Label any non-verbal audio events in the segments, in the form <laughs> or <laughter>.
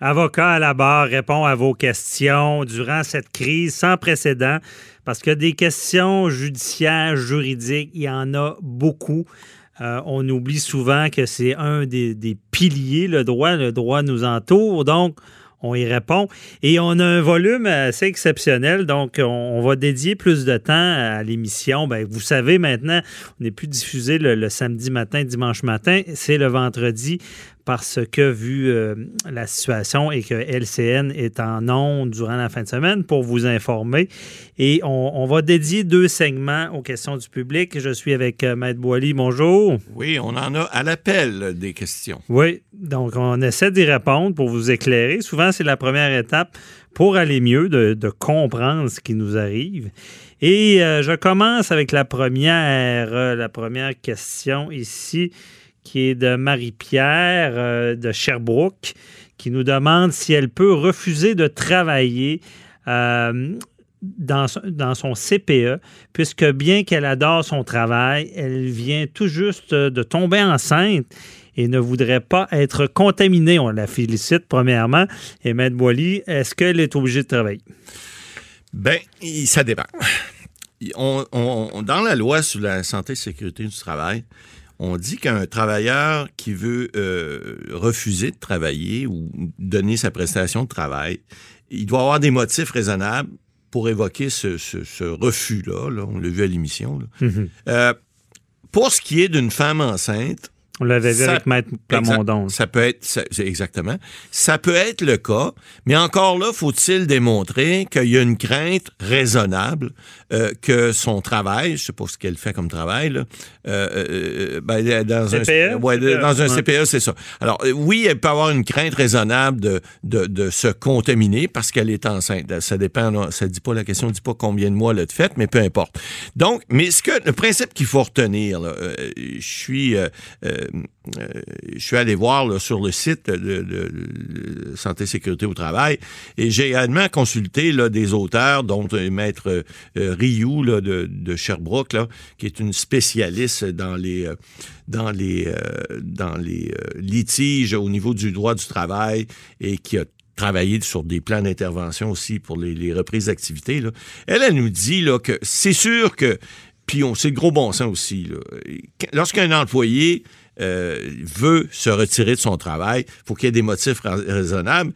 Avocat à la barre répond à vos questions durant cette crise sans précédent parce que des questions judiciaires, juridiques, il y en a beaucoup. Euh, on oublie souvent que c'est un des, piliers, le droit. Le droit nous entoure. Donc, on y répond. Et on a un volume assez exceptionnel, donc on, va dédier plus de temps à l'émission. Ben, vous savez maintenant, on n'est plus diffusé le, samedi matin, dimanche matin, c'est le vendredi parce que vu euh, la situation et que LCN est en ondes durant la fin de semaine pour vous informer. Et on, on va dédier deux segments aux questions du public. Je suis avec euh, Maître Boily. Bonjour. Oui, on en a à l'appel des questions. Oui, donc on essaie d'y répondre pour vous éclairer. Souvent, c'est la première étape pour aller mieux, de, de comprendre ce qui nous arrive. Et euh, je commence avec la première, euh, la première question ici qui est de Marie-Pierre euh, de Sherbrooke, qui nous demande si elle peut refuser de travailler euh, dans, son CPE, puisque bien qu'elle adore son travail, elle vient tout juste de tomber enceinte et ne voudrait pas être contaminée. On la félicite premièrement. Et Maître Boily, est-ce qu'elle est obligée de travailler? Bien, ça dépend. On, dans la loi sur la santé et sécurité du travail, on dit qu'un travailleur qui veut euh, refuser de travailler ou donner sa prestation de travail, il doit avoir des motifs raisonnables pour évoquer ce, ce, ce refus-là. Là. On l'a vu à l'émission. Mm -hmm. euh, pour ce qui est d'une femme enceinte, on l'avait vu avec Maître Plamondon. Ça peut être, ça, exactement. Ça peut être le cas, mais encore là, faut-il démontrer qu'il y a une crainte raisonnable euh, que son travail, je sais pas ce qu'elle fait comme travail, là, euh, ben, dans, CPE? Un, ouais, dans un CPE, c'est ça. Alors, oui, elle peut avoir une crainte raisonnable de, de, de se contaminer parce qu'elle est enceinte. Ça dépend, ça dit pas, la question dit pas combien de mois elle a de fait, mais peu importe. Donc, mais ce que, le principe qu'il faut retenir, là, euh, je suis, euh, je suis allé voir là, sur le site de, de, de, Santé Sécurité au Travail et j'ai également consulté là, des auteurs, dont Maître euh, Rioux de, Sherbrooke, qui est une spécialiste dans les, euh, dans les, euh, dans les litiges au niveau du droit du travail et qui a travaillé sur des plans d'intervention aussi pour les, reprises d'activité. Elle, nous dit que c'est sûr que, puis c'est le gros bon sens aussi, lorsqu'un employé euh, veut se retirer de son travail, faut qu'il y ait des motifs raisonnables.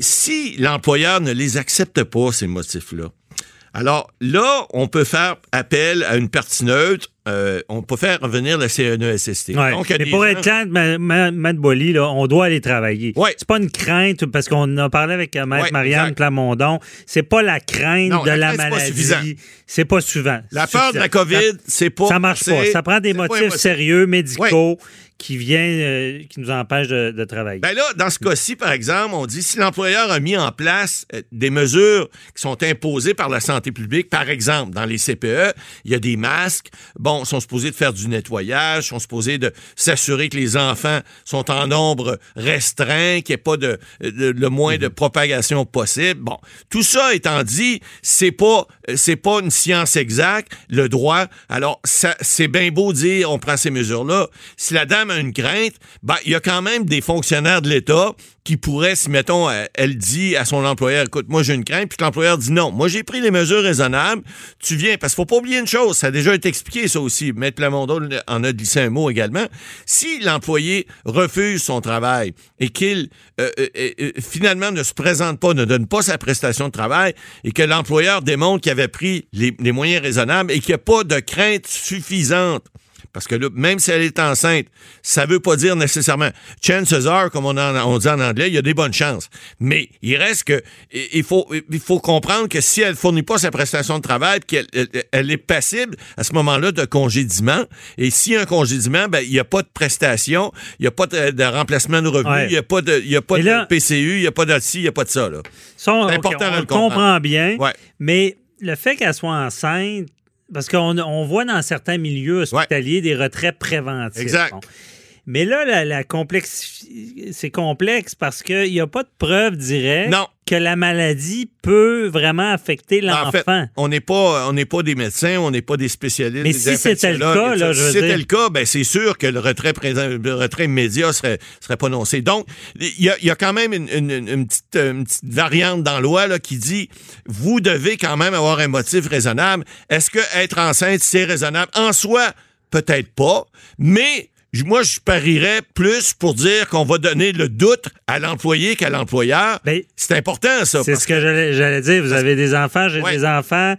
Si l'employeur ne les accepte pas, ces motifs-là, alors là, on peut faire appel à une partie neutre. Euh, on peut faire revenir le CNESST. Ouais, Donc, mais pour gens... être clair, Matt Bolly, là, on doit aller travailler. Ouais. C'est pas une crainte, parce qu'on a parlé avec Maître ouais, Marianne exact. Plamondon, c'est pas la crainte non, de la, la maladie. C'est pas suffisant. La peur de la COVID, c'est pas... Ça marche pas. Ça prend des motifs sérieux, médicaux, qui vient, euh, qui nous empêche de, de, travailler. Ben là, dans ce cas-ci, par exemple, on dit si l'employeur a mis en place euh, des mesures qui sont imposées par la santé publique, par exemple, dans les CPE, il y a des masques, bon, sont supposés de faire du nettoyage, sont supposés de s'assurer que les enfants sont en nombre restreint, qu'il n'y ait pas de, de, le moins de propagation possible. Bon, tout ça étant dit, c'est pas c'est pas une science exacte, le droit. Alors, ça, c'est bien beau dire on prend ces mesures-là. Si la dame a une crainte, ben, il y a quand même des fonctionnaires de l'État qui pourraient, si, mettons, elle dit à son employeur, écoute, moi, j'ai une crainte, puis l'employeur dit non. Moi, j'ai pris les mesures raisonnables. Tu viens, parce qu'il faut pas oublier une chose, ça a déjà été expliqué, ça aussi. Maître Plamondon en a glissé un mot également. Si l'employé refuse son travail et qu'il, euh, euh, finalement, ne se présente pas, ne donne pas sa prestation de travail et que l'employeur démontre qu'il avait pris les moyens raisonnables et qu'il n'y a pas de crainte suffisante Parce que là, même si elle est enceinte, ça veut pas dire nécessairement chances are, comme on, en- on dit en anglais, il y a des bonnes chances. Mais il reste que il faut, il faut comprendre que si elle fournit pas sa prestation de travail, qu'elle elle, elle est passible à ce moment-là de congédiement, et s'il y a un congédiement, ben, il n'y a pas de prestation, il n'y a pas de, de remplacement de revenus, Ouais. il n'y a pas de, il y a pas Et de là- PCU, il n'y a pas de ci, il n'y a pas de ça. Là. Ça, on, important de on le comprend bien, Ouais. mais le fait qu'elle soit enceinte, parce qu'on on voit dans certains milieux hospitaliers des retraits préventifs. Exact. Bon. Mais là, la, la complexe, c'est complexe parce qu'il n'y a pas de preuve directe Non. que la maladie peut vraiment affecter En l'enfant. fait, on n'est pas, on n'est pas des médecins, on n'est pas des spécialistes. Mais des si c'était le cas, là, je si c'était le cas, ben c'est sûr que le retrait, le retrait immédiat serait, serait prononcé. Donc, il y a, il y a quand même une, une- une petite, une petite variante dans la loi là, qui dit vous devez quand même avoir un motif raisonnable. Est-ce que être enceinte, c'est raisonnable? En soi, peut-être pas, mais moi, je parierais plus pour dire qu'on va donner le doute à l'employé qu'à l'employeur. Ben, c'est important, ça. C'est ce que j'allais j'allais dire. Vous avez des enfants, j'ai Ouais. des enfants.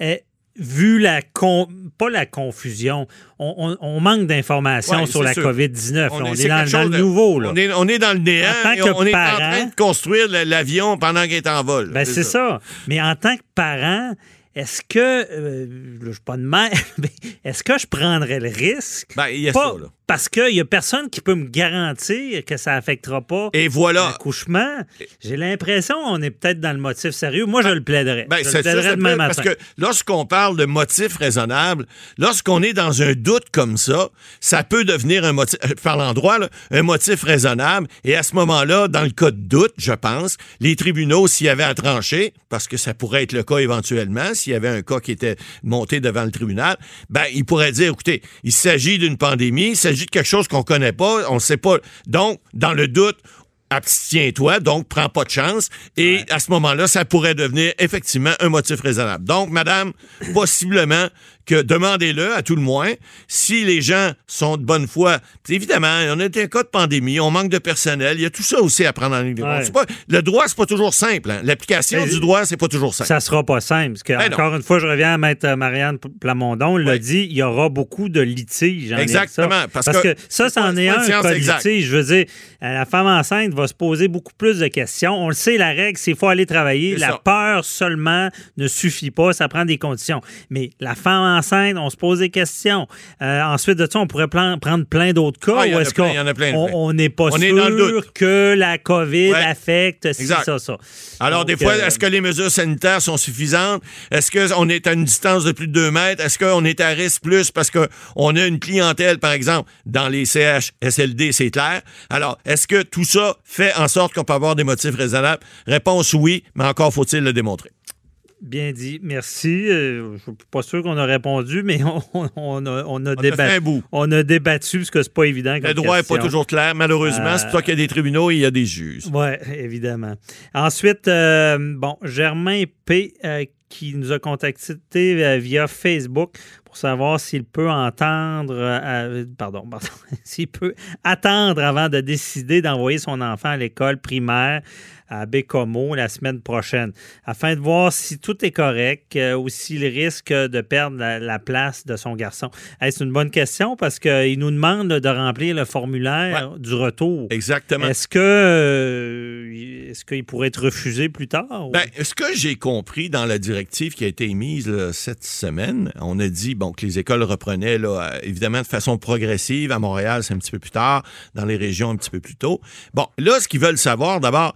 Eh, vu la con- pas la confusion, on, on- on manque d'informations Ouais, sur la sûr. COVID-19. On, est, dans, le nouveau. Là. On est, on est dans le néant et on est en train de construire l'avion pendant qu'il est en vol. Ben, c'est ça. Mais en tant que parent, est-ce que, euh, je suis pas de mère, <laughs> mais est-ce que je prendrais le risque? Ben, il y a Pas- ça, là. Parce qu'il n'y a personne qui peut me garantir que ça affectera pas Et voilà. l'accouchement. J'ai l'impression qu'on est peut-être dans le motif sérieux. Moi, je le plaiderais. Ben, je le plaiderais ça demain peut- matin. parce que lorsqu'on parle de motif raisonnable, lorsqu'on est dans un doute comme ça, ça peut devenir un motif, euh, par l'endroit, un motif raisonnable. Et à ce moment-là, dans le cas de doute, je pense, les tribunaux, s'il y avait à trancher, parce que ça pourrait être le cas éventuellement, s'il y avait un cas qui était monté devant le tribunal, ben, ils pourraient dire, écoutez, il s'agit d'une pandémie, il s'agit de quelque chose qu'on connaît pas, on sait pas. Donc, dans le doute, abstiens-toi, donc prends pas de chance. Et à ce moment-là, ça pourrait devenir effectivement un motif raisonnable. Donc, madame, possiblement que demandez-le à tout le moins. Si les gens sont de bonne foi, évidemment, on a un cas de pandémie, on manque de personnel, il y a tout ça aussi à prendre en ligne de compte. Ouais. C'est pas- Le droit, c'est pas toujours simple. hein. L'application du droit, c'est pas toujours simple. Ça sera pas simple. Parce que, Ben non. encore une fois, je reviens à Maître Marianne Plamondon, il l'a dit, il y aura beaucoup de litiges. ça. Exactement, parce Parce, que que, ça, c'en est un cas de litige. Je veux dire, euh, la femme enceinte va se poser beaucoup plus de questions. On le sait, la règle, c'est qu'il faut aller travailler. La ça. peur seulement ne suffit pas. Ça prend des conditions. Mais la femme enceinte, on se pose des questions. Euh, ensuite de ça, on pourrait plan- prendre plein d'autres cas. Ah, il y en où a est-ce plein, qu'on on- n'est pas On est dans le sûr doute. que la COVID Ouais. affecte Exact. ça, ça. Alors, Donc, des fois, euh, est-ce que les mesures sanitaires sont suffisantes? Est-ce qu'on est à une distance de plus de 2 mètres? Est-ce qu'on est à risque plus parce qu'on a une clientèle, par exemple, dans les CHSLD, c'est clair? Alors, est-ce que tout ça fait en sorte qu'on peut avoir des motifs raisonnables? Réponse oui, mais encore faut-il le démontrer. Bien dit, merci. Euh, je ne suis pas sûr qu'on a répondu, mais <laughs> on, on a, on a débattu. bout. On a débattu parce que c'est pas évident. Le droit n'est pas toujours clair, malheureusement. C'est pour ça qu'il y a des tribunaux et il y a des juges. Oui, évidemment. Ensuite, euh, bon, Germain P. qui nous a contacté via Facebook pour savoir s'il peut entendre, euh, pardon, pardon, <laughs> s'il peut attendre avant de décider d'envoyer son enfant à l'école primaire à Bécomo la semaine prochaine, afin de voir si tout est correct euh, ou s'il risque de perdre la, la place de son garçon. Hey, c'est une bonne question parce qu'il nous demande de remplir le formulaire du retour. Exactement. Est-ce que euh, est-ce qu'il pourrait être refusé plus tard? ou- Ben, ce que j'ai compris dans la qui a été émise cette semaine, on a dit bon, que les écoles reprenaient là, euh, évidemment de façon progressive. À Montréal, c'est un petit peu plus tard. Dans les régions, un petit peu plus tôt. Bon, là, ce qu'ils veulent savoir, d'abord,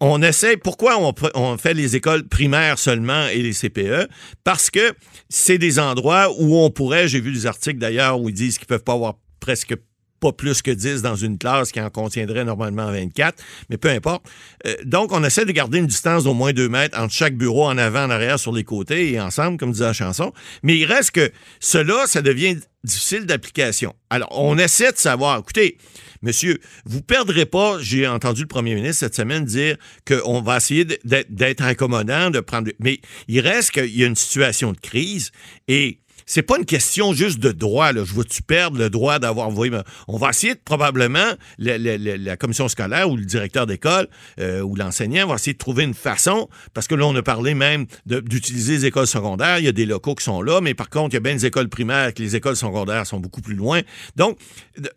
on essaie. Pourquoi on, on fait les écoles primaires seulement et les CPE? Parce que c'est des endroits où on pourrait, j'ai vu des articles d'ailleurs où ils disent qu'ils peuvent pas avoir presque pas plus que 10 dans une classe qui en contiendrait normalement 24, mais peu importe. Euh, donc, on essaie de garder une distance d'au moins 2 mètres entre chaque bureau en avant, en arrière, sur les côtés et ensemble, comme disait la chanson. Mais il reste que cela, ça devient difficile d'application. Alors, on essaie de savoir, écoutez, monsieur, vous perdrez pas, j'ai entendu le premier ministre cette semaine dire qu'on va essayer d'être d'être accommodant, de prendre... Mais il reste qu'il y a une situation de crise et c'est pas une question juste de droit. Là. Je veux-tu perdre le droit d'avoir envoyé. On va essayer de, probablement, la, la- la- commission scolaire ou le directeur d'école euh, ou l'enseignant va essayer de trouver une façon, parce que là, on a parlé même d'utiliser les écoles secondaires. Il y a des locaux qui sont là, mais par contre, il y a bien des écoles primaires que les écoles secondaires sont beaucoup plus loin. Donc,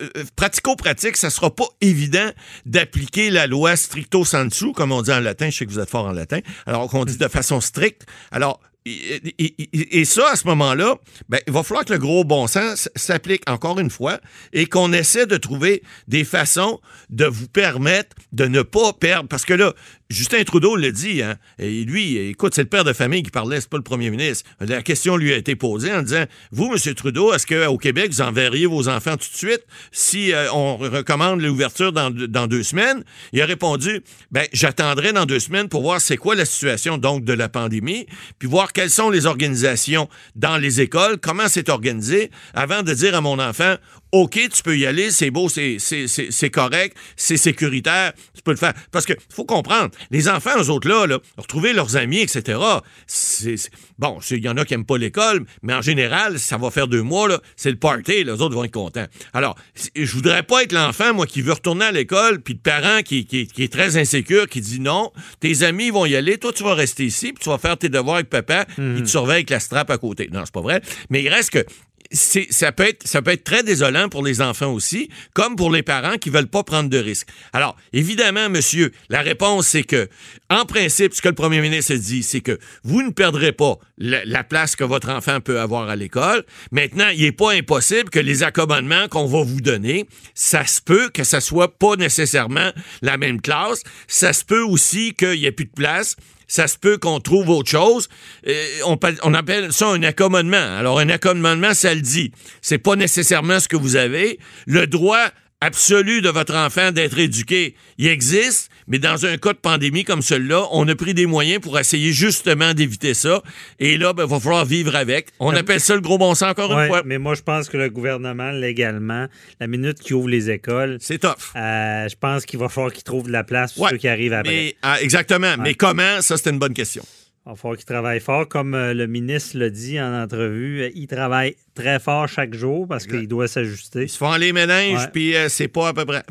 euh, pratico-pratique, ça sera pas évident d'appliquer la loi stricto sensu, comme on dit en latin. Je sais que vous êtes fort en latin. Alors qu'on dit de façon stricte. Alors, et, ça, à ce moment-là, ben, il va falloir que le gros bon sens s'applique encore une fois et qu'on essaie de trouver des façons de vous permettre de ne pas perdre. Parce que là, Justin Trudeau le dit, hein, et lui, écoute, c'est le père de famille qui parlait, c'est pas le premier ministre. La question lui a été posée en disant Vous, M. Trudeau, est-ce qu'au Québec, vous enverriez vos enfants tout de suite? Si euh, on recommande l'ouverture dans, dans deux semaines Il a répondu Ben, j'attendrai dans deux semaines pour voir c'est quoi la situation donc de la pandémie, puis voir quelles sont les organisations dans les écoles, comment c'est organisé, avant de dire à mon enfant OK, tu peux y aller, c'est beau, c'est, correct, c'est sécuritaire, tu peux le faire. Parce que faut comprendre, les enfants, eux autres là, là retrouver leurs amis, etc. C'est, c'est- bon, il y en a qui aiment pas l'école, mais en général, ça va faire deux mois, c'est le party, les autres vont être contents. Alors, je voudrais pas être l'enfant, moi, qui veut retourner à l'école, puis le parent qui, qui, qui est très insécure, qui dit non, tes amis vont y aller, toi, tu vas rester ici, puis tu vas faire tes devoirs avec papa, puis tu surveilles avec la strap à côté. Non, c'est pas vrai. Mais il reste que ça, peut être, ça peut être très désolant pour les enfants aussi, comme pour les parents qui veulent pas prendre de risques. Alors, évidemment, monsieur, la réponse, c'est que, en principe, ce que le premier ministre dit, c'est que vous ne perdrez pas la, la place que votre enfant peut avoir à l'école. Maintenant, il n'est pas impossible que les accommodements qu'on va vous donner, ça se peut que ça soit pas nécessairement la même classe. Ça se peut aussi qu'il n'y ait plus de place ça se peut qu'on trouve autre chose. Euh, on, on appelle ça un accommodement. Alors, un accommodement, ça le dit. C'est pas nécessairement ce que vous avez. Le droit absolu de votre enfant d'être éduqué, il existe, mais dans un cas de pandémie comme celui-là, on a pris des moyens pour essayer justement d'éviter ça. Et là, ben, il va falloir vivre avec. On appelle ça le gros bon sens encore Ouais, une fois. mais moi, je pense que le gouvernement, légalement, la minute qu'il ouvre les écoles, C'est tough. euh, je pense qu'il va falloir qu'il trouve de la place pour Ouais, ceux qui arrivent après. Mais, ah, exactement. Mais comment? Ça, c'était une bonne question. Il va falloir qu'il travaille fort. Comme euh, le ministre l'a dit en entrevue, euh, il travaille très fort chaque jour parce qu'il doit s'ajuster. Ils se font les méninges, Ouais. puis euh, c'est pas à peu près.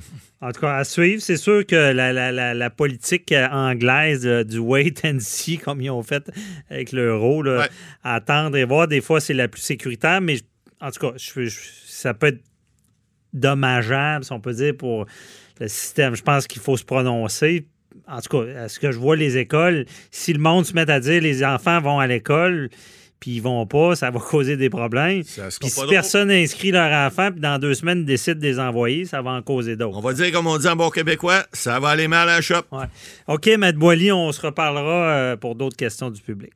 En tout cas, à suivre, c'est sûr que la, la- la- la politique anglaise euh, du wait <laughs> and see, comme ils ont fait avec l'euro, Ouais. attendre et voir, des fois, c'est la plus sécuritaire, mais en tout cas, je- je- ça peut être dommageable, si on peut dire, pour le système. Je pense qu'il faut se prononcer. En tout cas, à ce que je vois les écoles, si le monde se met à dire les enfants vont à l'école, puis ils vont pas, ça va <laughs> causer des problèmes. Puis si personne inscrit leur enfant, puis dans deux semaines décide de les envoyer, ça va en causer d'autres. On va dire, comme on dit en bon québécois, ça va aller mal à la shop. Ouais. OK, Matt Boily, on se reparlera euh, pour d'autres questions du public.